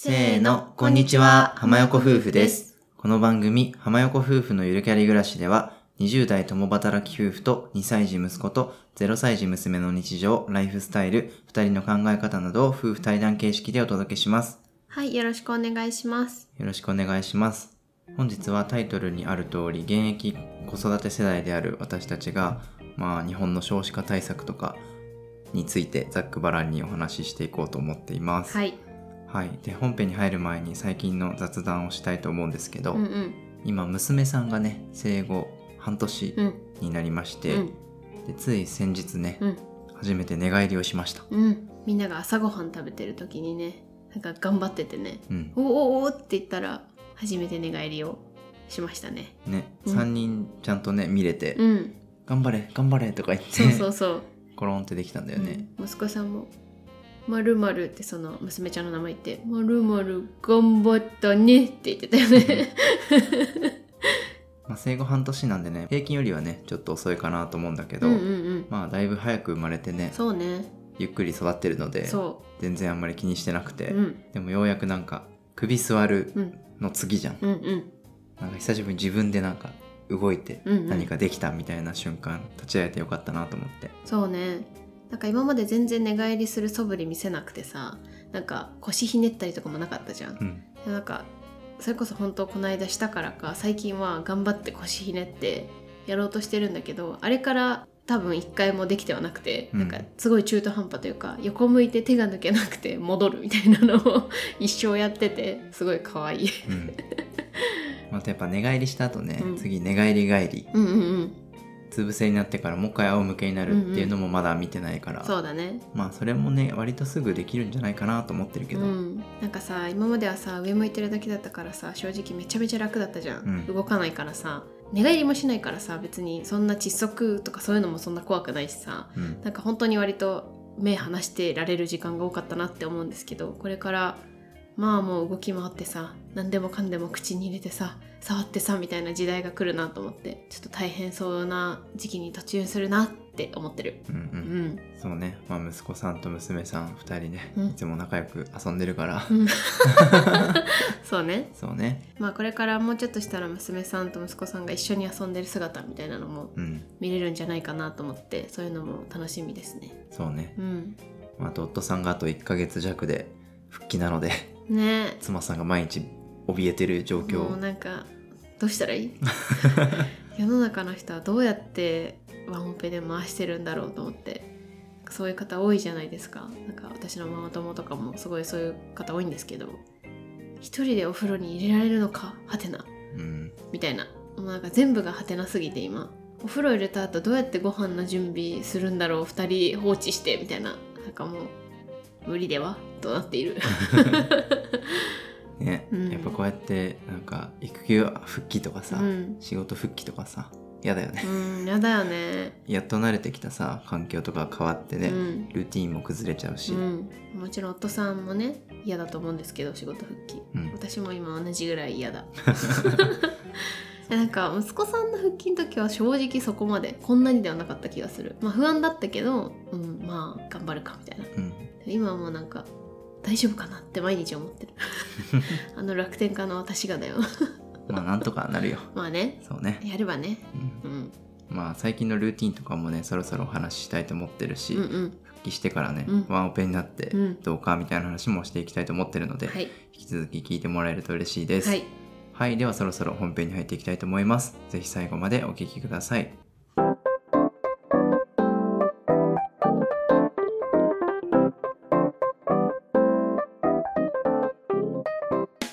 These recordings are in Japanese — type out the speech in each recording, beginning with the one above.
せーの、こんにちは、浜横夫婦です。この番組、浜横夫婦のゆるキャリ暮らしでは、20代共働き夫婦と2歳児息子と0歳児娘の日常、ライフスタイル、2人の考え方などを夫婦対談形式でお届けします。はい、よろしくお願いします。よろしくお願いします。本日はタイトルにある通り、現役子育て世代である私たちが、まあ日本の少子化対策とかについてざっくばらんにお話ししていこうと思っています。はい。はい、で本編に入る前に最近の雑談をしたいと思うんですけど、うんうん。今娘さんがね生後半年うん。になりまして、うん。でつい先日ね、うん。初めて寝返りをしました、うん。みんなが朝ごはん食べてる時にね、なんか頑張っててね、うんおおおーって言ったら、初めて寝返りをしましたね。ね、うん3人ちゃんとね見れて、うん。頑張れ頑張れとか言ってそうそうそう。コロンってできたんだよね、うん息子さんも、まるまるってその娘ちゃんの名前言って、まるまる頑張ったねって言ってたよね。まあ、生後半年なんでね平均よりはねちょっと遅いかなと思うんだけど、うんうんうん。まあだいぶ早く生まれてねそうね。ゆっくり育ってるのでそ全然あんまり気にしてなくて、う。うん。でもようやくなんか首座るうん。の次じゃんうんうん。なんか久しぶりに自分でなんか動いてうんうん何かできたみたいな瞬間立ち会えてよかったなと思ってそうねなんか今まで全然寝返りする素振り見せなくてさなんか腰ひねったりとかもなかったじゃん、うん。でなんかそれこそ本当この間したからか最近は頑張って腰ひねってやろうとしてるんだけどあれから多分一回もできてはなくて、うん。なんかすごい中途半端というか横向いて手が抜けなくて戻るみたいなのを 一生やっててすごい可愛い。うん。またやっぱ寝返りした後ね、うん。次寝返り返り。うんうんうん。うつ伏せになってからもう一回仰向けになるっていうのもまだ見てないから、そうだね。まあそれもね割とすぐできるんじゃないかなと思ってるけど、うん、なんかさ今まではさ上向いてるだけだったからさ正直めちゃめちゃ楽だったじゃん、うん。動かないからさ寝返りもしないからさ別にそんな窒息とかそういうのもそんな怖くないしさ。うん。なんか本当に割と目離してられる時間が多かったなって思うんですけどこれからまあもう動き回ってさ何でもかんでも口に入れてさ触ってさみたいな時代が来るなと思ってちょっと大変そうな時期に突入するなって思ってる。うんううん。んそうね、まあ、息子さんと娘さん2人ね、うん。いつも仲良く遊んでるから、うん。そうね。そうね。まあこれからもうちょっとしたら娘さんと息子さんが一緒に遊んでる姿みたいなのもうん。見れるんじゃないかなと思ってそういうのも楽しみですね。そうね。うん。あと夫さんがあと1ヶ月弱で復帰なのでね。妻さんが毎日怯えてる状もう況なんかどうしたらいい？世の中の人はどうやってワンオペで回してるんだろうと思って。そういう方多いじゃないですか。なんか私のママ友とかもすごいそういう方多いんですけど。一人でお風呂に入れられるのか？はてな。うん。みたいな。もうなんか全部がはてなすぎて今。お風呂入れた後どうやってご飯の準備するんだろう？2人放置してみたいな。なんかもう無理では？となっている ね、うん。やっぱこうやってなんか育休復帰とかさ、うん、仕事復帰とかさ嫌だよね、うん、やだよね。やっと慣れてきたさ環境とかが変わってね、うん。ルーティンも崩れちゃうし、うん、もちろん夫さんもね嫌だと思うんですけど仕事復帰。うん。私も今同じぐらい嫌だ。なんか息子さんの復帰の時は正直そこまでこんなにではなかった気がする。まあ不安だったけど、うん、まあ頑張るかみたいな。うん。今はもうなんか大丈夫かなって毎日思ってる。あの楽天家の私がだよ。まあなんとかなるよ。まあね。そうね、やればね、うん。うん、まあ最近のルーティンとかもねそろそろお話ししたいと思ってるし、うんうん。復帰してからね、うん。ワンオペになってうん。どうかみたいな話もしていきたいと思ってるので、はい。引き続き聞いてもらえると嬉しいです。はい。はい、ではそろそろ本編に入っていきたいと思います。ぜひ最後までお聞きください。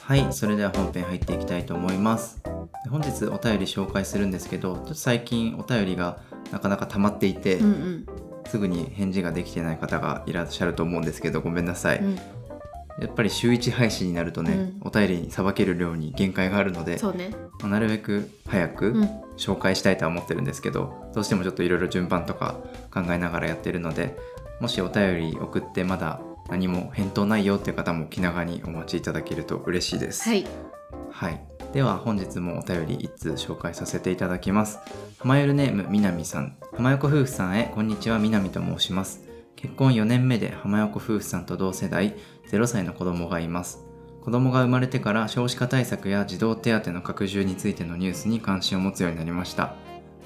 はい、それでは本編入っていきたいと思います。で本日お便り紹介するんですけど、ちょっと最近お便りがなかなか溜まっていて、うんうん。すぐに返事ができてない方がいらっしゃると思うんですけど、ごめんなさい。うん。やっぱり週1配信になるとね、うん。お便りにさばける量に限界があるので、ね。まあなるべく早く、うん。紹介したいとは思ってるんですけどどうしてもちょっといろいろ順番とか考えながらやってるのでもしお便り送ってまだ何も返答ないよっていう方も気長にお待ちいただけると嬉しいです。はいはい、では本日もお便り1通紹介させていただきます。浜ゆるネームみなみさん浜横夫婦さんへこんにちはみなみと申します。結婚4年目で浜横夫婦さんと同世代0歳の子供がいます。子供が生まれてから少子化対策や児童手当の拡充についてのニュースに関心を持つようになりました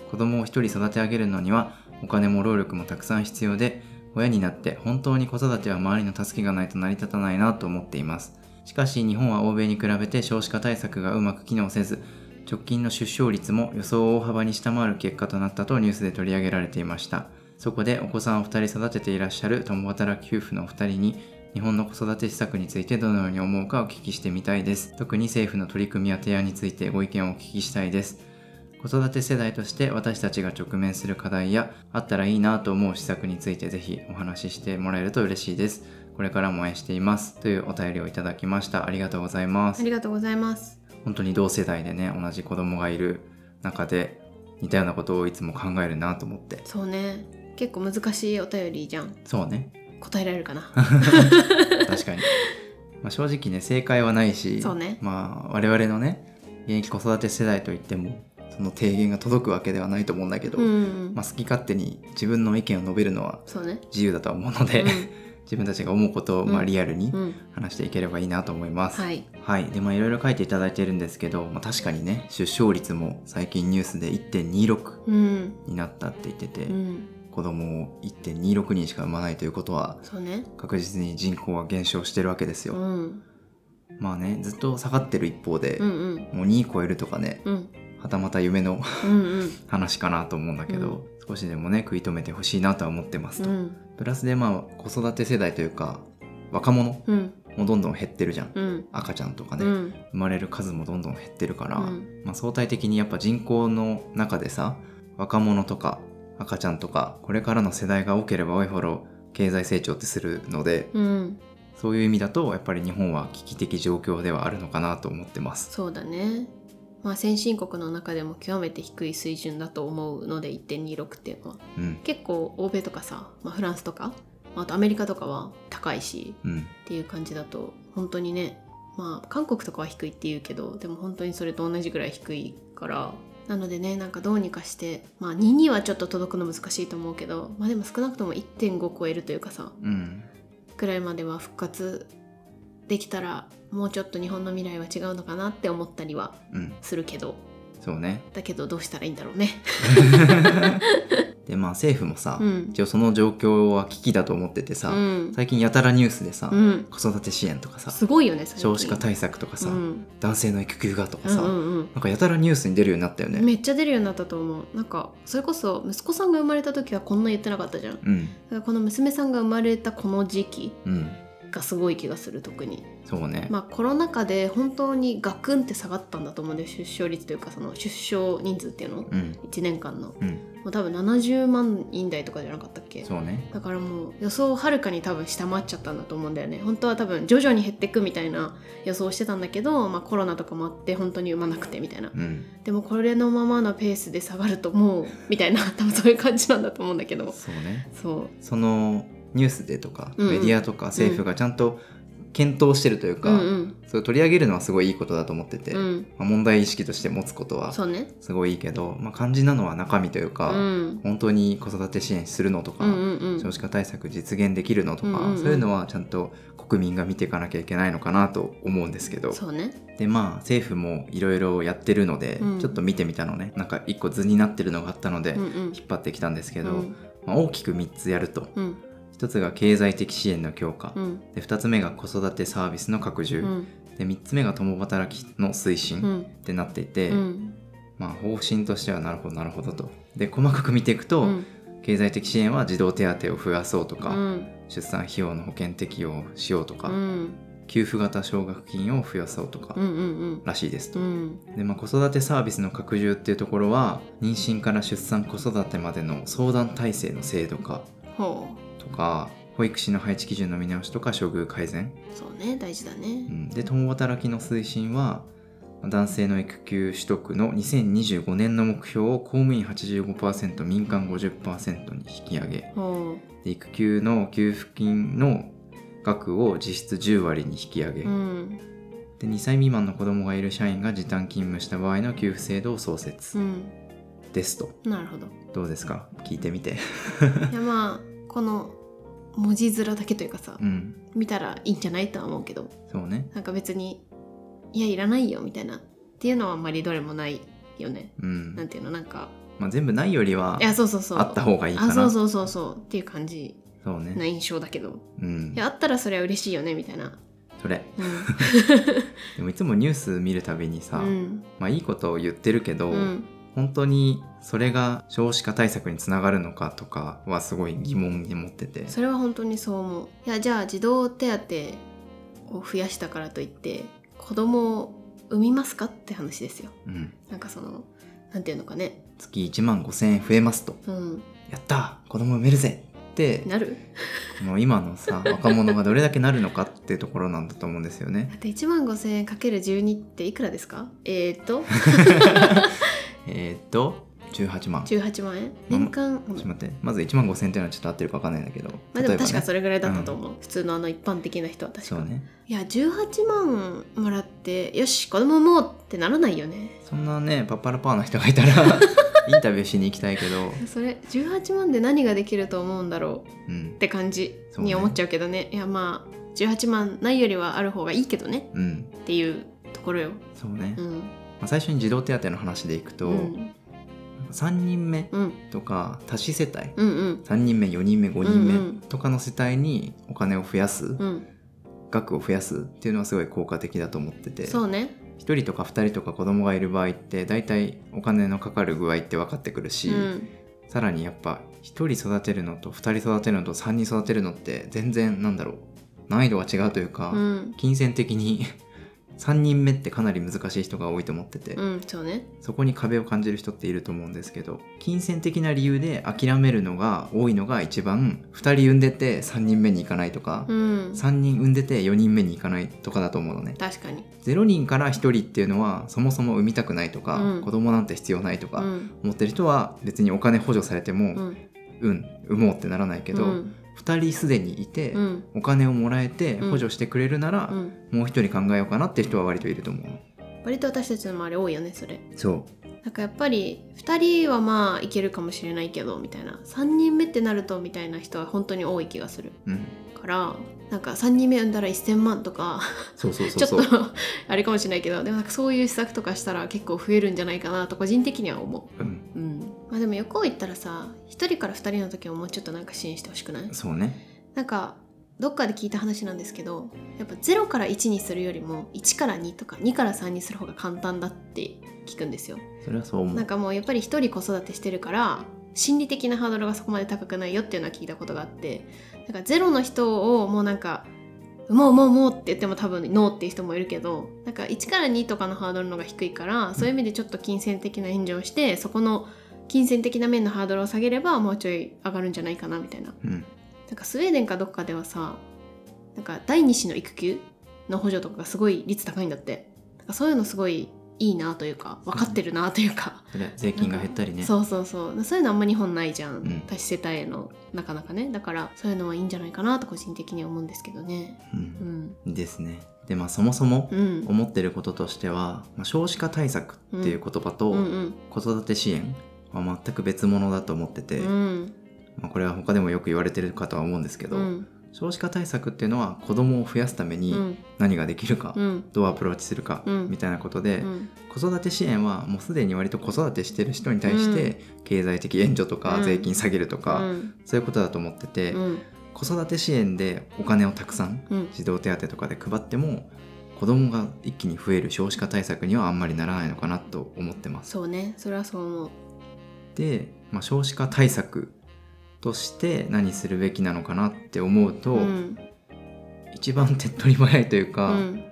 子供を一人育て上げるのにはお金も労力もたくさん必要で親になって本当に子育ては周りの助けがないと成り立たないなと思っています。しかし日本は欧米に比べて少子化対策がうまく機能せず直近の出生率も予想を大幅に下回る結果となったとニュースで取り上げられていました。そこでお子さんを2人育てていらっしゃる共働き夫婦のお二人に日本の子育て施策についてどのように思うかお聞きしてみたいです。特に政府の取り組みや提案についてご意見をお聞きしたいです。子育て世代として私たちが直面する課題やあったらいいなと思う施策についてぜひお話ししてもらえると嬉しいです。これからも応援しています。というお便りをいただきました。ありがとうございます。ありがとうございます本当に同世代でね同じ子供がいる中で似たようなことをいつも考えるなと思って。そうね。結構難しいお便りじゃん。そうね。答えられるかな？確かに、まあ、正直ね正解はないしそうね。まあ我々のね現役子育て世代といってもその提言が届くわけではないと思うんだけど、うん。うんまあ、好き勝手に自分の意見を述べるのは自由だとは思うので、自分たちが思うことをまあうん。リアルにうん、うん、話していければいいなと思います。はい。はい。で、まあいろいろ書いていただいてるんですけど、まあ確かにね、出生率も最近ニュースで1.26うん。になったって言ってて、うん。子供を1.26人しか産まないということは、ね。確実に人口は減少してるわけですよ。うん。まあね、ずっと下がってる一方で、うんうん。もう2超えるとかね、うんはたまた夢の話かなと思うんだけど、少しでもね、食い止めてほしいなとは思ってますと。うん。プラスでまあ子育て世代というか、若者うん。もどんどん減ってるじゃん。うん。赤ちゃんとかね、うん。生まれる数もどんどん減ってるから、うん。まあ、相対的にやっぱ人口の中でさ若者とか赤ちゃんとかこれからの世代が多ければ多いほど経済成長ってするのでうん。そういう意味だとやっぱり日本は危機的状況ではあるのかなと思ってます。そうだねまあ先進国の中でも極めて低い水準だと思うので1.26っていうのは。うん。結構欧米とかさ、まあ、フランスとかまああとアメリカとかは高いしうん。っていう感じだと本当にねまあ韓国とかは低いって言うけどでも本当にそれと同じぐらい低いからなのでねなんかどうにかしてまあ2にはちょっと届くの難しいと思うけどまあでも少なくとも1.5超えるというかさうん。くらいまでは復活できたらもうちょっと日本の未来は違うのかなって思ったりはうん。するけど。そうね。だけどどうしたらいいんだろうね。でまあ政府もさ、うん。一応その状況は危機だと思っててさ、うん。最近やたらニュースでさ、うん、子育て支援とかさすごいよね少子化対策とかさ、うん。男性の育休がとかさ、うんうんなんかやたらニュースに出るようになったよね。めっちゃ出るようになったと思う。なんかそれこそ息子さんが生まれた時はこんな言ってなかったじゃん。だうん。からこの娘さんが生まれたこの時期うんがすごい気がする特に。そうね、まあコロナ禍で本当にガクンって下がったんだと思うんで出生率というかその出生人数っていうの。うん。1年間の。もうん。う多分70万人台とかじゃなかったっけ？そうね。だからもう予想をはるかに多分下回っちゃったんだと思うんだよね。本当は多分徐々に減っていくみたいな予想をしてたんだけど、まあ、コロナとかもあって本当に産まなくてみたいな。うん。でもこれのままのペースで下がるともうみたいな多分そういう感じなんだと思うんだけど。そうね。そう。そのニュースでとか、うんうん。メディアとか政府がちゃんと検討してるというか、うんうん。それを取り上げるのはすごいいいことだと思ってて、うん。まあ、問題意識として持つことはすごいいいけど、まあ、肝心なのは中身といううか、ん。本当に子育て支援するのとか、うんうんうん。少子化対策実現できるのとか、うんうんうん。そういうのはちゃんと国民が見ていかなきゃいけないのかなと思うんですけど。ね。でまあ政府もいろいろやってるので、うん。ちょっと見てみたのね。なんか一個図になってるのがあったので、引っ張ってきたんですけど、うん。まあ、大きく3つやると。うん1つが経済的支援の強化、うん。で2つ目が子育てサービスの拡充、うん。で3つ目が共働きの推進うん。ってなっていて、うん。まあ方針としてはなるほどなるほどと。で細かく見ていくと、うん。経済的支援は児童手当を増やそうとか、うん。出産費用の保険適用をしようとか、うん。給付型奨学金を増やそうとか、うんうんらしいですと。うん。でまあ、子育てサービスの拡充っていうところは妊娠から出産子育てまでの相談体制の制度化ほとか保育士の配置基準の見直しとか処遇改善、うそうね大事だうねん、で共働きの推進は男性の育休取得の2025年の目標を公務員85%民間50%に引き上げ。育休の給付金の額を実質10割に引き上げ、ううん。で2歳未満の子供がいる社員が時短勤務した場合の給付制度を創設。うん。ですと、なるほど。どうですか？聞いてみて。いやまあ この文字面だけというかさ、うん。見たらいいんじゃないとは思うけどそうね。なんか別にいやいらないよみたいなっていうのはあんまりどれもないよね。うん。なんていうのなんかまあ、全部ないよりはいやそうそうそう。あった方がいいかな。あそうそうそうそうっていう感じ。そうね。な印象だけど。うん。いやあったらそれは嬉しいよねみたいな。それ。う でもいつもニュース見るたびにさ、んうん。まあいいことを言ってるけど、うん本当にそれが少子化対策につながるのかとかはすごい疑問に持ってて。それは本当にそう思う。いやじゃあ児童手当を増やしたからといって子供を産みますかって話ですよ。うん、なんかそのなんていうのかね。月1万5千円増えますと。うん。やった。ー子供産めるぜ。って。なる？この今のさ 若者がどれだけなるのかっていうところなんだと思うんですよね。だって1万5000円かける12っていくらですか？えー、っとえー、っと18万。ちょ18万円？年間、っと待って。まず1万5千円っていうのはちょっと合ってるか分かんないんだけど。まあでも確かそれれぐらいだったと思う、普通のあの一般的な人は確か。そうね。いや18万もらってよし子供産もうってならないよね。そんなねパッパラパーな人がいたら インタビューしに行きたいけど。それ18万で何ができると思うんだろううんって感じに思っちゃうけどね。いやまあ18万ないよりはある方がいいけどね。うん。っていうところよ。そうね、まうんあ、最初に児童手当の話でいくと、うん。3人目うん。とか多子世帯。うんうん。3人目4人目5人目とかの世帯にお金を増やす、うん。額を増やすっていうのはすごい効果的だと思っててそうね。1人とか2人とか子供がいる場合って大体お金のかかる具合って分かってくるし、うん。さらにやっぱ1人育てるのと2人育てるのと3人育てるのって全然なんだろう難易度が違うというか、うん。金銭的に3人目ってかなり難しい人が多いと思ってて、うんそうね。そこに壁を感じる人っていると思うんですけど金銭的な理由で諦めるのが多いのが一番2人産んでて3人目に行かないとか、うん。3人産んでて4人目に行かないとかだと思うのね。確かに。0人から1人っていうのはそもそも産みたくないとか、うん。子供なんて必要ないとかうん。思ってる人は別にお金補助されてもうん。うん、産もうってならないけど、うん2人すでにいて、うん。お金をもらえてうん。補助してくれるなら、うん。もう1人考えようかなって人は割といると思う。割と私たちの周り多いよねそれ。そなんかやっぱり2人はまあいけるかもしれないけどみたいな。3人目ってなるとみたいな人は本当に多い気がする。ううん。からなんか3人目産んだら1000万とか ちょっとあれかもしれないけどでもなんかそういう施策とかしたら結構増えるんじゃないかなと個人的には思う。ん。う、うん、まあでも横を言ったらさ1人から2人の時はもうちょっとなんか支援してほしくない？そうね。なんかどっかで聞いた話なんですけどやっぱ0から1にするよりも1から2とか2から3にする方が簡単だって聞くんですよ。それはそう思う。なんかもうやっぱり一人子育てしてるから心理的なハードルがそこまで高くないよっていうのは聞いたことがあってなんかゼロの人をもうなんかもうもうもうって言っても多分ノーっていう人もいるけどなんか1から2とかのハードルの方が低いからそういう意味でちょっと金銭的な援助をしてそこの金銭的な面のハードルを下げればもうちょい上がるんじゃないかなみたいなうんなんかスウェーデンかどっかではさなんか第二子の育休の補助とかがすごい率高いんだって。なんかそういうのすごいいいなというか分かってるなというか、税金が減ったりね。そうそうそう。そういうのあんま日本ないじゃん、ん。多子世帯へのなかなかね。だからそういうのはいいんじゃないかなと個人的には思うんですけどね。ううん。んですね。でまあそもそもうん。思ってることとしては、まあ、少子化対策っていう言葉とうんうん。子育て支援は全く別物だと思ってて、うんまあ、これは他でもよく言われてるかとは思うんですけど、うん。少子化対策っていうのは子供を増やすためにうん。何ができるか、うん。どうアプローチするか、うん。みたいなことで、うん。子育て支援はもうすでに割と子育てしてる人に対して経済的援助とかうん。税金下げるとか、うん。そういうことだと思ってて、うん。子育て支援でお金をたくさん。児童手当とかで配っても子供が一気に増える少子化対策にはあんまりならないのかなと思ってます。そうね。それはそう思う。で、まあ、少子化対策として何するべきなのかなって思うと、うん。一番手っ取り早いといううか、ん。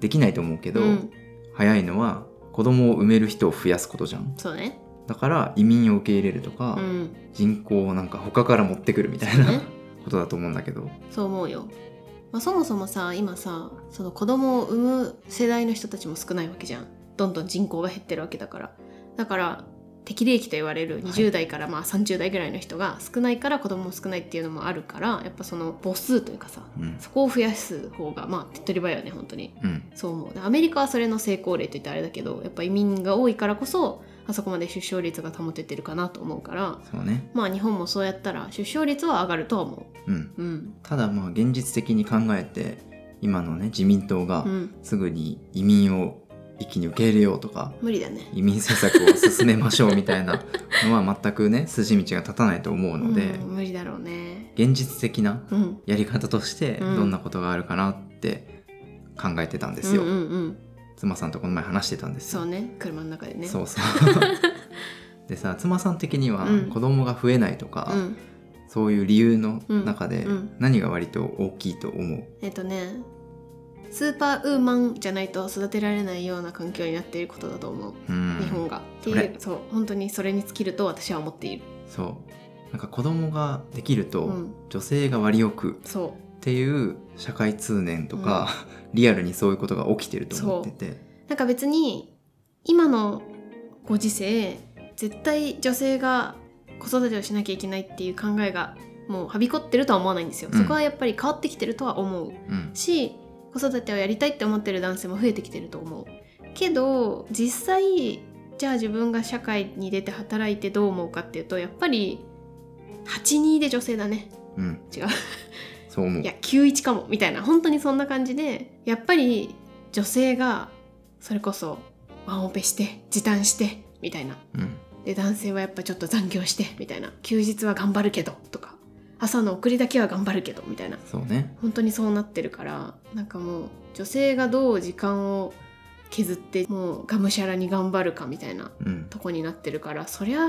できないと思うけど、うん。早いのは子供を産める人を増やすことじゃん。そうね。だから移民を受け入れるとか、うん。人口をなんか他から持ってくるみたいな、ね。ことだと思うんだけど。そう思うよ、まあ、そもそもさ今さその子供を産む世代の人たちも少ないわけじゃん。どんどん人口が減ってるわけだから。だから適齢期と言われる20代からまあ30代ぐらいの人が少ないから子供も少ないっていうのもあるからやっぱその母数というかさうん。そこを増やす方がまあ手っ取り早いよね本当に。うん。そう思う。でアメリカはそれの成功例といってあれだけどやっぱ移民が多いからこそあそこまで出生率が保ててるかなと思うからそうね。まあ日本もそうやったら出生率は上がるとは思う。ん。ううん。ただまあ現実的に考えて今のね自民党がうん。すぐに移民を一気に受け入れようとか無理だね。移民政策を進めましょうみたいなのは全くね 筋道が立たないと思うので、うん、無理だろうね。現実的なうん。やり方としてうん。どんなことがあるかなって考えてたんですよ、うんうんうん。妻さんとこの前話してたんですよ。そうね車の中でね。そうそう。でさ妻さん的にはうん。子供が増えないとか、うん。そういう理由の中でうん。うん。何が割と大きいと思う、えっとねスーパーウーマンじゃないと育てられないような環境になっていることだと思う、うん。日本が。っていうそう。本当にそれに尽きると私は思っている。そう。なんか子供ができると、うん。女性が割りよく。そっていう社会通念とか、リアルにそういうことが起きてると思ってて。うなんか別に今のご時世絶対女性が子育てをしなきゃいけないっていう考えがもうはびこってるとは思わないんですよ、うん。そこはやっぱり変わってきてるとは思う。うん。し子育てをやりたいって思ってる男性も増えてきてると思う。けど実際じゃあ自分が社会に出て働いてどう思うかっていうとやっぱり82で女性だね。うん。違う。そう思う。いや91かもみたいな。本当にそんな感じでやっぱり女性がそれこそワンオペして時短してみたいな。うん。で男性はやっぱちょっと残業してみたいな。休日は頑張るけどとか朝の送りだけは頑張るけどみたいな。そうね。本当にそうなってるからなんかもう女性がどう時間を削ってもうがむしゃらに頑張るかみたいなうん。とこになってるからそりゃ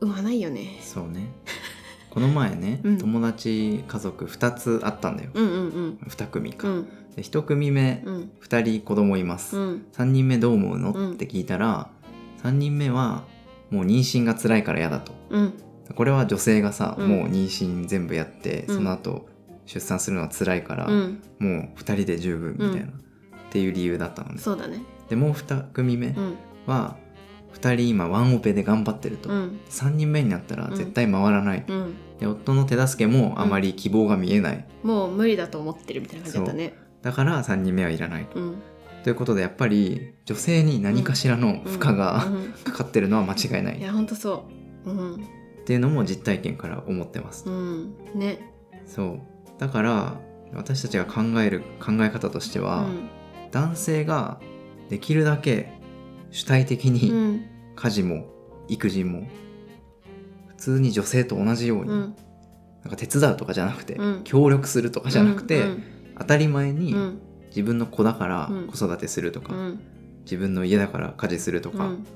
産まないよね。そうね。この前ね、うん。友達家族2つあったんだよ、うんうんうん。2組か、うん。で1組目うん。2人子供います、うん。3人目どう思うの、うん。って聞いたら3人目はもう妊娠が辛いから嫌だと。うんこれは女性がさ、うん。もう妊娠全部やってうん。その後出産するのは辛いから、うん。もう2人で十分みたいな、うん。っていう理由だったのね。そうだね。でもう2組目うん。は2人今ワンオペで頑張ってると、うん。3人目になったらうん。絶対回らない、うん。で夫の手助けもあまり希望が見えない、もう無理だと思ってるみたいな感じだったね。だから3人目はいらないと。うん。ということでやっぱり女性に何かしらの負荷が、うん。かかってるのは間違いない。っいやほんとそう。うんていうのも実体験から思ってます。うん。ね。そう。だから私たちが考える考え方としてうは、ん。男性ができるだけ主体的うにん。家事も育児も普通に女性と同じように、うん。なんか手伝うとかじゃなくて、うん。協力するとかじゃなくて、うん。当たり前にうん。自分の子だからうん。子育てするとか、うん。自分の家だから家事するとか、っうん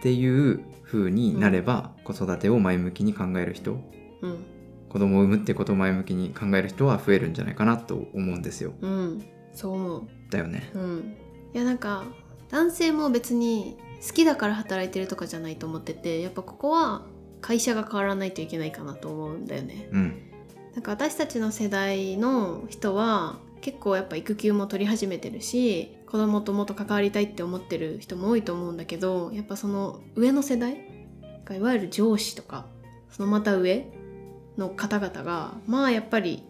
ていう風になれば、子育てを前向きに考える人うん子供を産むってことを前向きに考える人は増えるんじゃないかなと思うんですよ。うんそう思うだよね。うんいやなんか男性も別に好きだから働いてるとかじゃないと思っててやっぱここは会社が変わらないといけないかなと思うんだよねうん。なんか私たちの世代の人は結構やっぱ育休も取り始めてるし子供ともっと関わりたいって思ってる人も多いと思うんだけどやっぱその上の世代がいわゆる上司とかそのまた上の方々がまあやっぱり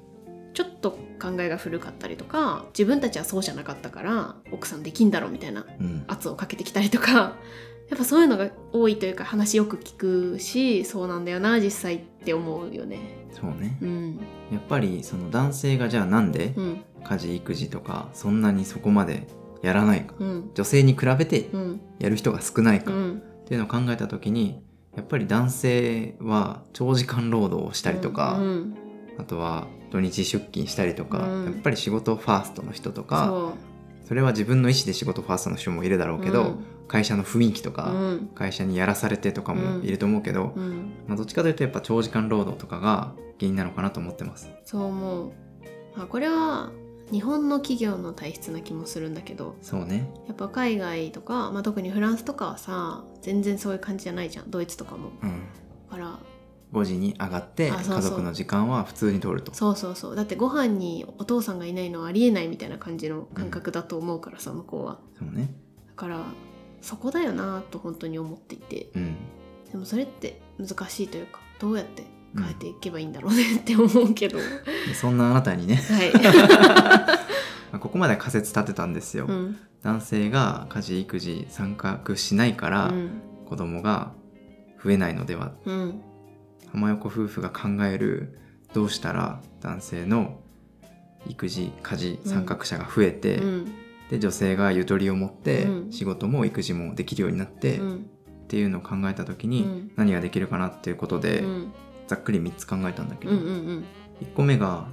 ちょっと考えが古かったりとか自分たちはそうじゃなかったから奥さんできんだろみたいなうん。圧をかけてきたりとか やっぱそういうのが多いというか話よく聞くしそうなんだよな実際って思うよね。そうね。うんやっぱりその男性がじゃあなんでうん家事育児とかそんなにそこまでやらないか。うん。女性に比べてうん。やる人が少ないか。っうん。ていうのを考えた時にやっぱり男性は長時間労働をしたりとか、うん。あとは土日出勤したりとか、うん。やっぱり仕事ファーストの人とかそそれは自分の意思で仕事ファーストの人もいるだろうけど、うん。会社の雰囲気とうか、うん。会社にやらされてとかもいると思うけど、うん。まあ、どっちかというとやっぱ長時間労働とかが原因なのかなと思ってます。そう思う、まあ、これは日本の企業の体質な気もするんだけどそうね。やっぱ海外とか、まあ、特にフランスとかはさ全然そういう感じじゃないじゃんドイツとかもうん。だから5時に上がって家族の時間は普通に取ると。そうそうそうだってご飯にお父さんがいないのはありえないみたいな感じの感覚だと思うからさ、向こうはそうね。だからそこだよなと本当に思っていてうん。でもそれって難しいというかどうやって変えていけばいいんだろうね って思うけど、でそんなあなたにね、はい、まあここまで仮説立てたんですよ。うん。男性が家事育児参画しないから、うん。子供が増えないのでは。うん。浜横夫婦が考えるどうしたら男性の育児家事参画者が増えて、うん。で女性がゆとりを持ってうん。仕事も育児もできるようになって、っうん。ていうのを考えた時にうん。何ができるかなっていうことで、うんざっくり3つ考えたんだけど、うんうん1個目が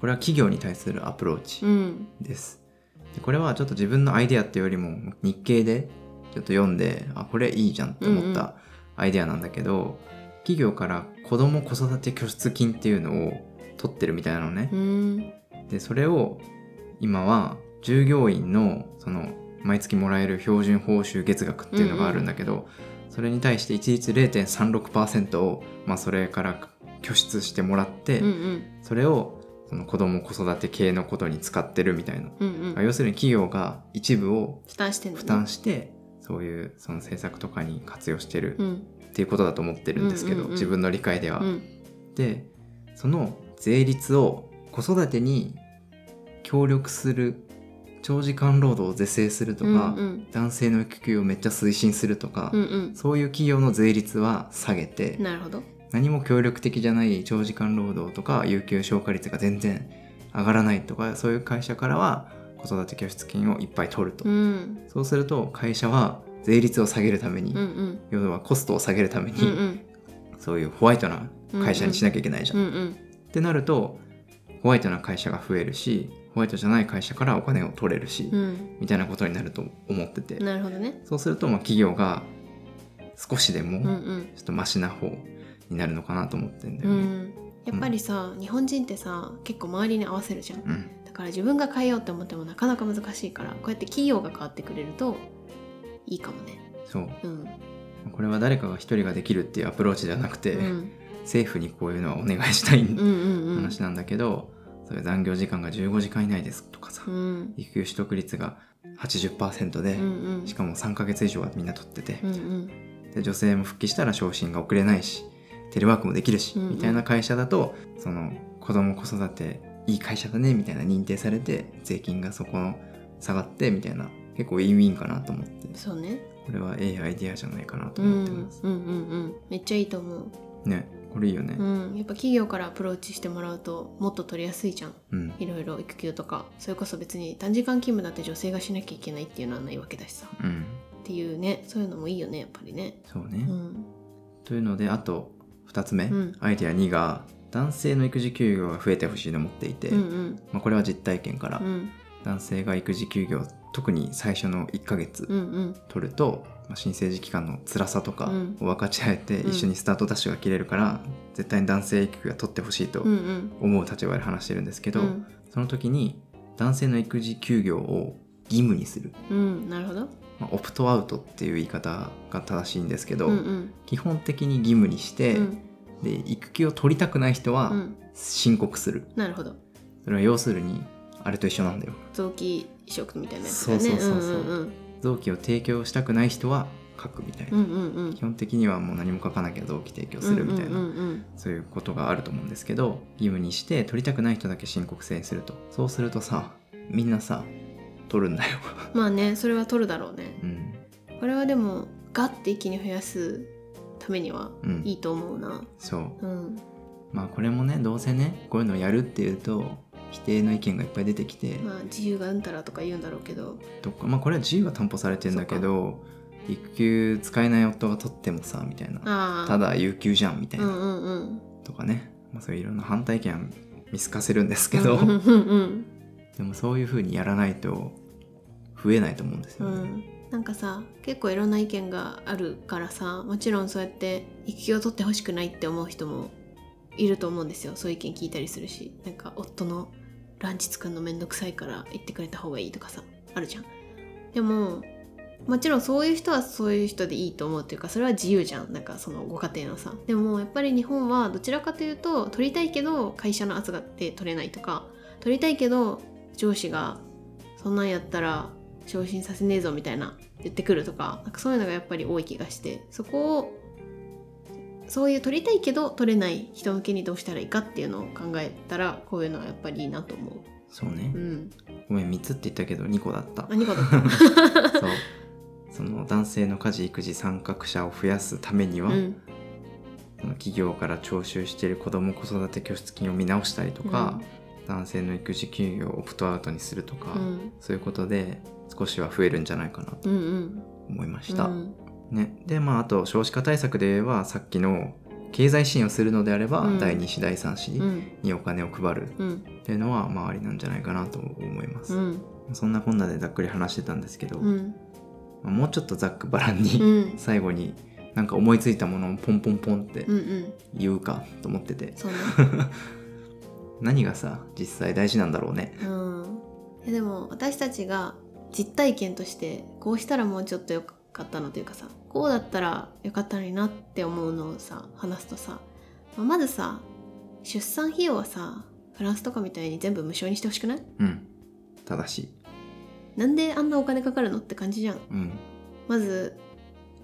これは企業に対するアプローチうん。です。でこれはちょっと自分のアイデアっていうよりも日経でちょっと読んであこれいいじゃんって思ったアイデアなんだけど、企業から子ども子育て拠出金っていうのを取ってるみたいなのね。うん。でそれを今は従業員のその毎月もらえる標準報酬月額っていうのがあるんだけど、それに対して一律0.36%を、まあ、それから拠出してもらって、うんうん。それをその子ども子育て系のことに使ってるみたいな、うんうん。要するに企業が一部を負担して負担してそういうその政策とかに活用してるうん。っていうことだと思ってるんですけど、自分の理解では。うん。でその税率を子育てに協力する長時間労働を是正するとか、うんうん。男性の育休をめっちゃ推進するとか、うんうん。そういう企業の税率は下げて、なるほど。何も協力的じゃない長時間労働とか有給消化率が全然上がらないとかそういう会社からは子育て拠出金をいっぱい取ると、うん。そうすると会社は税率を下げるために、うんうん。要はコストを下げるために、うんうん。そういうホワイトな会社にしなきゃいけないじゃん。うんうん。ってなるとホワイトな会社が増えるしホワイトじゃない会社からお金を取れるし、うん。みたいなことになると思ってて、なるほどね。そうするとまあ企業が少しでうんうもん。ちょっとマシな方になるのかなと思ってんだうよね。んやっぱりさ日本人ってさ結構周りに合わせるじゃん。うん、だから自分が変えようって思ってもなかなか難しいからこうやって企業が変わってくれるといいかもね。そう。うん。これは誰かが一人ができるっていうアプローチではなくて、うん。政府にこういうのはお願いしたいうんうんうん。話なんだけど、そういう残業時間が15時間以内ですとかさ、うん。育休取得率が80%で、うんうん。しかも3ヶ月以上はみんな取ってて、うんうん。で女性も復帰したら昇進が遅れないしテレワークもできるし、うんうん。みたいな会社だとその子供子育ていい会社だねみたいな認定されて税金がそこの下がってみたいな結構ウィンウィンかなと思って。そうね。これはええアイディアじゃないかなとうん思ってます、うんうんうん。めっちゃいいと思う。ねこれいいよね。うん。やっぱ企業からアプローチしてもらうともっと取りやすいじゃん。うん。いろいろ育休とか。それこそ別に短時間勤務だって女性がしなきゃいけないっていうのはないわけだしさ。うん。っていうね。そういうのもいいよねやっぱりね。そうね、うん。というのであと2つ目、うん。アイデア2が男性の育児休業が増えてほしいと思っていて、うんうん。まあ、これは実体験から、うん。男性が育児休業特に最初の1ヶ月うんうん。取ると、まあ、新生児期間の辛さとかうん。を分かち合えてうん。一緒にスタートダッシュが切れるから、絶対に男性育休は取ってほしいとうんうん。思う立場で話してるんですけど、うん。その時に男性の育児休業を義務にする、うん。なるほど。まあ、オプトアウトっていう言い方が正しいんですけど、うんうん。基本的に義務にして、うん。で育休を取りたくない人はうん。申告する、なるほど。それは要するにあれと一緒なんだよ。臓器移植みたいなやつだよね。そうそうそうそうんうん臓器を提供したくない人は書くみたいな、うんうんうん。基本的にはもう何も書かなきゃ臓器提供するみたいな、うんうんうんそういうことがあると思うんですけど義務にして取りたくない人だけ申告制にすると。そうするとさみんなさ取るんだよ。う んまあねそれは取るだろうね。うん。これはでもガッて一気に増やすためにはうん。いいと思うな。そう。うん。まあこれもねどうせねこういうのをやるっていうと否定の意見がいっぱい出てきて、まあ自由がうんたらとか言うんだろうけど。どっかまあこれは自由は担保されてんだけど育休使えない夫が取ってもさみたいな。ただ有給じゃんみたいうな、んうんうん。とかね、まあ、そういういろんな反対意見は見透かせるんですけど、うんうんうん。でもそういうふうにやらないと増えないと思うんですよね。うん。なんかさ結構いろんな意見があるからさもちろんそうやって育休を取ってほしくないって思う人もいると思うんですよ。そういう意見聞いたりするし。なんか夫のランチ作るのめんどくさいから言ってくれた方がいいとかさあるじゃん。でももちろんそういう人はそういう人でいいと思うっていうかそれは自由じゃん。なんかそのご家庭のさ。でもやっぱり日本はどちらかというと取りたいけど会社の圧がって取れないとか取りたいけど上司がそんなんやったら昇進させねえぞみたいな言ってくるとかなんかそういうのがやっぱり多い気がしてそこをそういう取りたいけど取れない人向けにどうしたらいいかっていうのを考えたらこういうのはやっぱりいいなと思そうねう。うん。ごめん3つって言ったけど2個だったあ、。2個だった。そうその男性の家事育児参画者を増やすためには、うんその企業から徴収している子ども子育て拠出金を見直したりとか、男性の育児休業をオプトアウトにするとか、うんそういうことで少しは増えるんじゃないかなとうんうん思いました。うんね、でまああと少子化対策で言えばさっきの経済支援をするのであれば、うん。第2子第3子うん。にお金を配るうん。っていうのはまあありなんじゃないかなと思います。うん。そんなこんなでざっくり話してたんですけど、うん。まあもうちょっとざっくばらんうにん。最後になんか思いついたものをポンポンポンってうんうん。言うかと思ってて、そうね。何がさ実際大事なんだろうね。うん。いやでも私たちが実体験としてこうしたらもうちょっとよかったのというかさこうだったらよかったのになって思うのをさ話すとさ、まあまずさ出産費用はさフランスとかみたいに全部無償にしてほしくない？うん。正しい。なんであんなお金かかるのって感じじゃん。うん。まず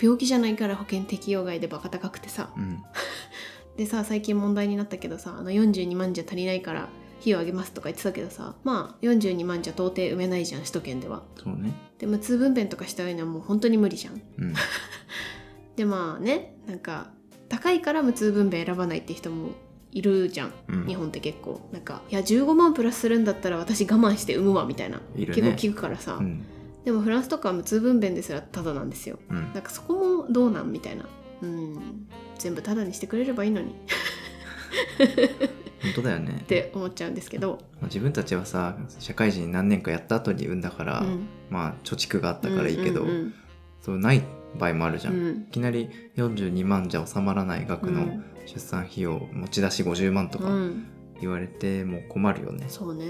病気じゃないから保険適用外でバカ高くてさ。うん。でさ最近問題になったけどさあの42万じゃ足りないから費用上げますとか言ってたけどさまあ42万じゃ到底埋めないじゃん首都圏では。そうね。で無痛分娩とかしたいのはもう本当に無理じゃん。うん。でまあねなんか高いから無痛分娩選ばないって人もいるじゃん。うん。日本って結構。なんかいや15万プラスするんだったら私我慢して産むわみたいな、ね。結構聞くからさ、うん。でもフランスとかは無痛分娩ですらタダなんですよ。うん。なんかそこもどうなんみたいな。うん。全部タダにしてくれればいいのに。っ 本当だよね。て思っちゃうんですけど、まあ自分たちはさ社会人何年かやった後に産んだから、うん、まあ貯蓄があったからいいけど、うんうんそうない場合もあるじゃん。いうん。きなり42万じゃ収まらない額のうん。出産費用持ち出し50万とかうん。言われてもう困るよね。そうね。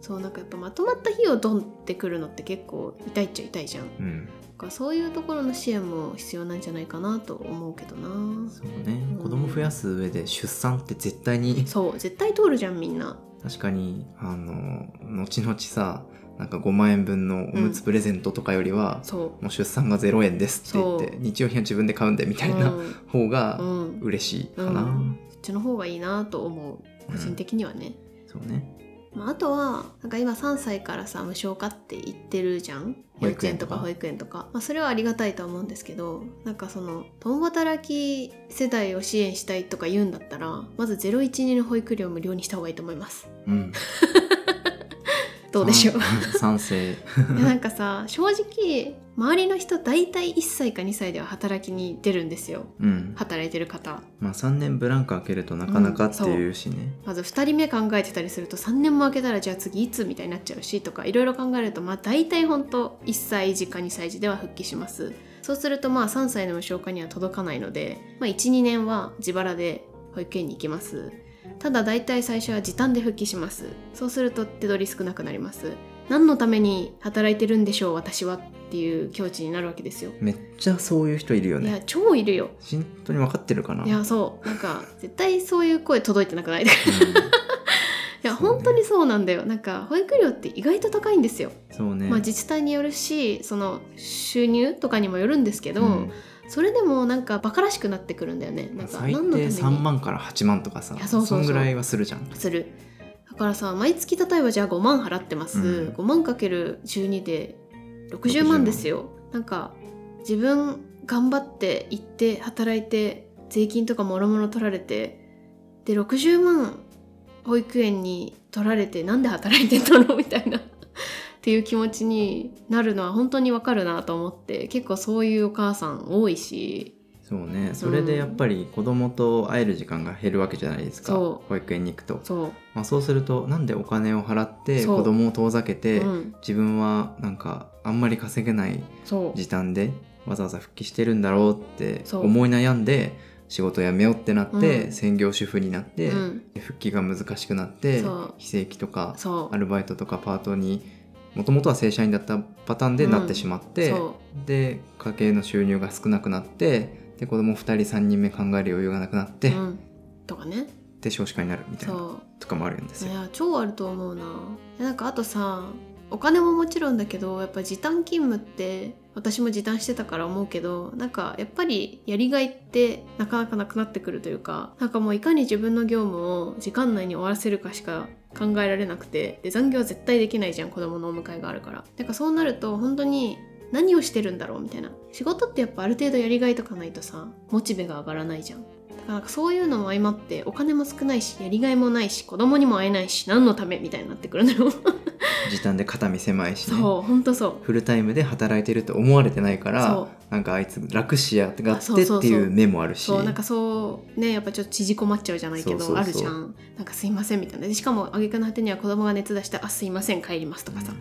そうなんかやっぱまとまった費用ドンってくるのって結構痛いっちゃ痛いじゃんからそういうところの支援も必要なんじゃないかなと思うけどな。そうね。うん子供増やす上で出産って絶対にそう絶対通るじゃんみんな。確かにあの後々さなんか5万円分のおむつプレゼントとかよりは、そもう出産が0円ですって言って日用品は自分で買うんでみうたいなうん。方がうん。嬉しいかうな、ん。そっちの方がいいなと思う。個人的にはね、そうねまあ、あとはなんか今3歳からさ無償化って言ってるじゃん？保幼育園とか？稚園とか保育園とか、まあ、それはありがたいとは思うんですけどなんかその共働き世代を支援したいとか言うんだったらまず012の保育料無料にした方がいいと思います。うん どうでしょう？賛成なんかさ正直周りの人大体1歳か2歳では働きに出るんですよ。うん。働いてる方。まあ3年ブランク開けるとなかなかっていうしね、まず2人目考えてたりすると3年も空けたらじゃあ次いつみたいになっちゃうしとかいろいろ考えるとまあ大体ほんと1歳児か2歳児では復帰します。そうするとまあ3歳の無償化には届かないので、まあ、12年は自腹で保育園に行きますただ大体最初は時短で復帰します。そうすると手取り少なくなります。何のために働いてるんでしょう私はっていう境地になるわけですよ。めっちゃそういう人いるよね。いや超いるよ。本当に分かってるかないやそう。なんか絶対そういう声届いてなくない？いや、そうね。本当にそうなんだよ。なんか保育料って意外と高いんですよ、うんそうね、まあ自治体によるしその収入とかにもよるんですけど、うんそれでもなんかバカらしくなってくるんだよね。なんか最低何のために？3万から8万とかさいやそうそうそう。んぐらいはするじゃん。する。だからさ毎月例えばじゃあ5万払ってます、うん。5万かける12で60万ですよ。なんか自分頑張って行って働いて税金とかもろもろ取られてで60万保育園に取られてなんで働いてたの？みたいなっていう気持ちになるのは本当にわかるなと思って結構そういうお母さん多いし。そうね。それでやっぱり子供と会える時間が減るわけじゃないですか。そう。保育園に行くと、そう、まあ、そうするとなんでお金を払って子供を遠ざけて、うん、自分はなんかあんまり稼げない時短でわざわざ復帰してるんだろうって思い悩んで仕事辞めようってなって、うん。専業主婦になって、うん。復帰が難しくなって非正規とかアルバイトとかパートにもともとは正社員だったパターンでなってしまって、そで家計の収入が少なくなってで子供2人3人目考える余裕がなくなって、う、うん、とかね。で少子化になるみたいなそとかもあるんですよ。ういや超あると思うな。なんかあとさお金ももちろんだけどやっぱ時短勤務って私も時短してたから思うけどなんかやっぱりやりがいってなかなかなくなってくるというかなんかもういかに自分の業務を時間内に終わらせるかしか考えられなくて。で残業は絶対できないじゃん子供のお迎えがあるから。だからそうなると本当に何をしてるんだろうみたいな。仕事ってやっぱある程度やりがいとかないとさモチベが上がらないじゃん。だからなんかそういうのも相まってお金も少ないしやりがいもないし子供にも会えないし何のためみたいになってくるのよ。時短で肩身狭いしね。そうほんとそう。フルタイムで働いてると思われてないかそらう。なんかあいつ楽しやがってっていう目もあるし。そうなんかそうねやっぱちょっと縮こまっちゃうじゃないけどあるじゃん。なんかすいませんみたいな。でしかも挙句の果てには子供が熱出してあすいません帰りますとかさ、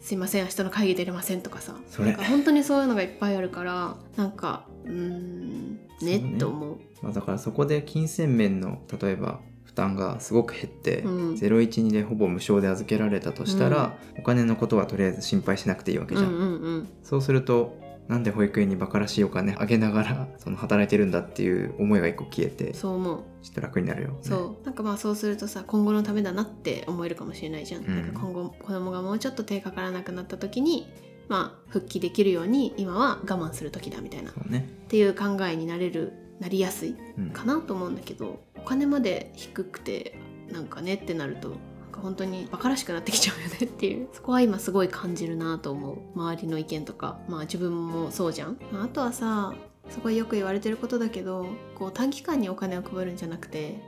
すいません明日の会議出れませんとかさ。なんか本当にそういうのがいっぱいあるからなんかうーんねね。って思うまあ、だからそこで金銭面の例えば負担がすごく減って、うん。012でほぼ無償で預けられたとしたら、お金のことはとりあえず心配しなくていいわけじゃん、うんうんうん。そうするとなんで保育園にバカらしいお金あげながらその働いてるんだっていう思いが一個消えてちょそう思う。っと楽になるよ、ね、そう。なんかまあそうするとさ今後のためだなって思えるかもしれないじゃん,、うん。なんか今後子供がもうちょっと手かからなくなった時にまあ復帰できるように今は我慢する時だみたいな。っそうね、ていう考えになれるなりやすいうん、かなと思うんだけどお金まで低くてなんかねってなるとなんか本当にバカらしくなってきちゃうよねっていう。そこは今すごい感じるなと思う。周りの意見とか。まあ自分もそうじゃん、まあ、あとはさすごいよく言われてることだけどこう短期間にお金を配るんじゃなくて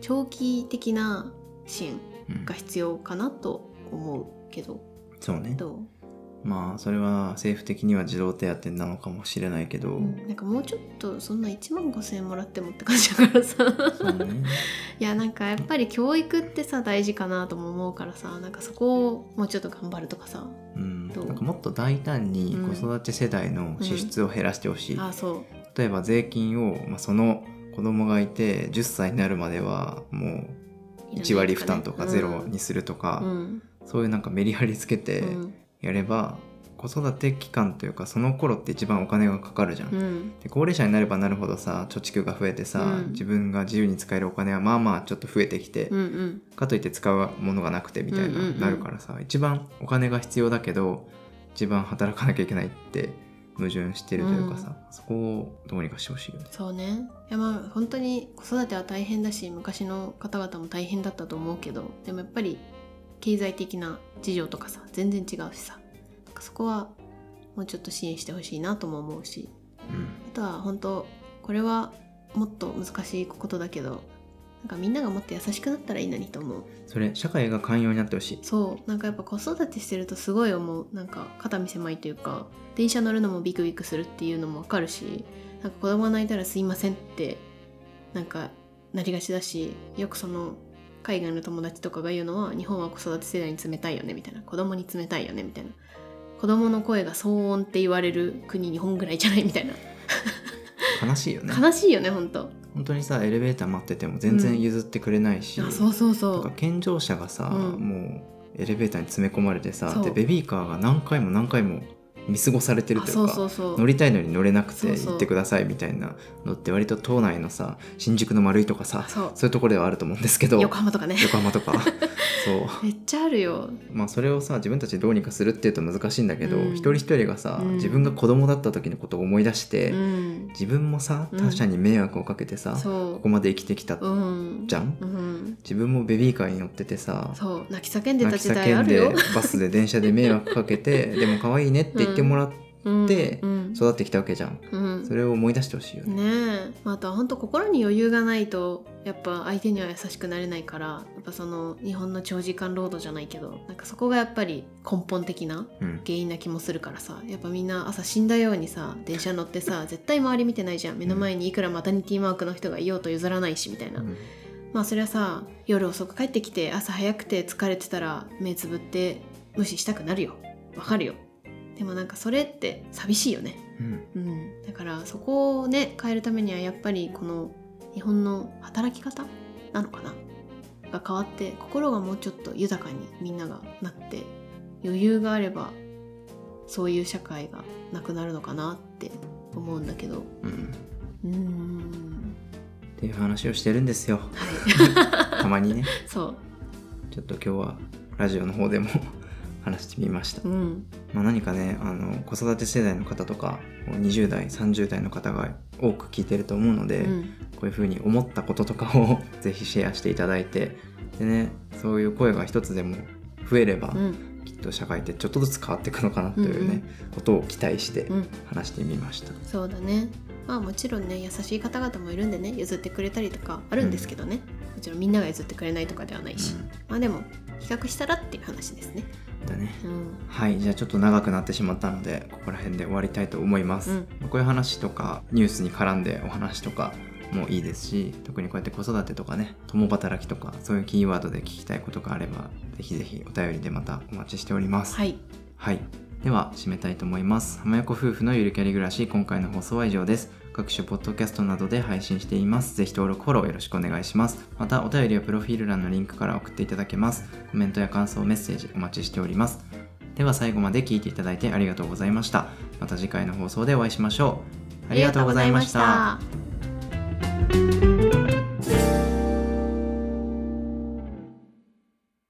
長期的な支援うん。が必要かなと思うけど。そうね。どう、まあそれは政府的には児童手当なのかもしれないけど、うん。なんかもうちょっとそんな1万5,000円もらってもって感じだからさ。ね。いやなんかやっぱり教育ってさ大事かなとも思うからさ。なんかそこをもうちょっと頑張るとかさ。うん、なんかもっと大胆にうん子育て世代の支出を減らしてほしい、あそう。例えば税金を、まあ、その子供がいて10歳になるまではもう1割負担とかゼロにするとか、うん。そういうなんかメリハリつけてうんやれば、子育て期間というかその頃って一番お金がかかるじゃん。うん。で高齢者になればなるほどさ貯蓄が増えてさ、うん。自分が自由に使えるお金はまあまあちょっと増えてきて、うんうん。かといって使うものがなくてみたいな、うんうんうん。なるからさ一番お金が必要だけど一番働かなきゃいけないって矛盾してるというかさ、そこをどうにかしてほしいよね。そうね。いやまあ本当に子育ては大変だし昔の方々も大変だったと思うけどでもやっぱり経済的な事情とかさ全然違うしさ。そこはもうちょっと支援してほしいなとも思うし。うん。あとは本当これはもっと難しいことだけどなんかみんながもっと優しくなったらいいのにと思う。それ社会が寛容になってほしい。そう。なんかやっぱ子育てしてるとすごい思う。なんか肩身狭いというか電車乗るのもビクビクするっていうのもわかるしなんか子供が泣いたらすいませんってなんかなりがちだしよくその海外の友達とかが言うのは日本は子育て世代に冷たいよねみたいな。子供に冷たいよねみたいな。子供の声が騒音って言われる国日本ぐらいじゃないみたいな。悲しいよね。悲しいよね本当。本当にさエレベーター待ってても全然譲ってくれないし、あそうそうそう。健常者がさ、うん。もうエレベーターに詰め込まれてさでベビーカーが何回も何回も見過ごされてるというか乗りたいのに乗れなくて行ってくださいみたいなのって割と島内のさ新宿の丸いとかさそう。いうところではあると思うんですけど横浜とかね。横浜とか。そう。めっちゃあるよ。まあそれをさ自分たちでどうにかするっていうと難しいんだけど、うん。一人一人がさ、うん。自分が子供だった時のことを思い出して、うん。自分もさうん。他者に迷惑をかけてさ、こそこまで生きてきたじゃん、うん。自分もベビーカーに乗っててさそう。泣き叫んでた泣き時代叫んであるよバスで電車で迷惑かけて でも可愛いねって言っててもらって育ってきたわけじゃん、うんそれを思い出してほしいよね、ねあとは本当心に余裕がないとやっぱ相手には優しくなれないからやっぱその日本の長時間労働じゃないけどなんかそこがやっぱり根本的な原因な気もするからさやっぱみんな朝死んだようにさ電車乗ってさ絶対周り見てないじゃん目の前にいくらマタニティマークの人がいようと譲らないしみたいな、うんまあそれはさ夜遅く帰ってきて朝早くて疲れてたら目つぶって無視したくなるよわかるよでもなんかそれって寂しいよね。うん。うん。だからそこをね変えるためにはやっぱりこの日本の働き方なのかな。が変わって心がもうちょっと豊かにみんながなって余裕があればそういう社会がなくなるのかなって思うんだけど。うん。うーん。っていう話をしてるんですよ。はい。たまにね。そちょっと今日はラジオの方でも話してみました。う、うん、まあ、何かねあの子育て世代の方とか20代30代の方が多く聞いてると思うので、うん。こういうふうに思ったこととかを ぜひシェアしていただいてでねそういう声が一つでも増えれば、うん。きっっと社会ってちょっとずつ変わっていくのかなというね、ことを期待してうん。話してみました。そうだね。まあもちろんね優しい方々もいるんでね譲ってくれたりとかあるんですけどね、もちろんみんなが譲ってくれないとかではないし、まあでも比較したらっていう話ですねうんだね。うんはい、じゃあちょっと長くなってしまったのでここら辺で終わりたいと思います、うんこういう話とかニュースに絡んでお話とかもいいですし特にこうやって子育てとかね共働きとかそういうキーワードで聞きたいことがあればぜひぜひお便りでまたお待ちしておりますはいはい。では、締めたいと思います。浜横夫婦のゆるキャリ暮らし、今回の放送は以上です。各種ポッドキャストなどで配信しています。ぜひ登録、フォローよろしくお願いします。また、お便りはプロフィール欄のリンクから送っていただけます。コメントや感想、メッセージお待ちしております。では、最後まで聞いていただいてありがとうございました。また次回の放送でお会いしましょう。ありがとうございました。ありがとうございました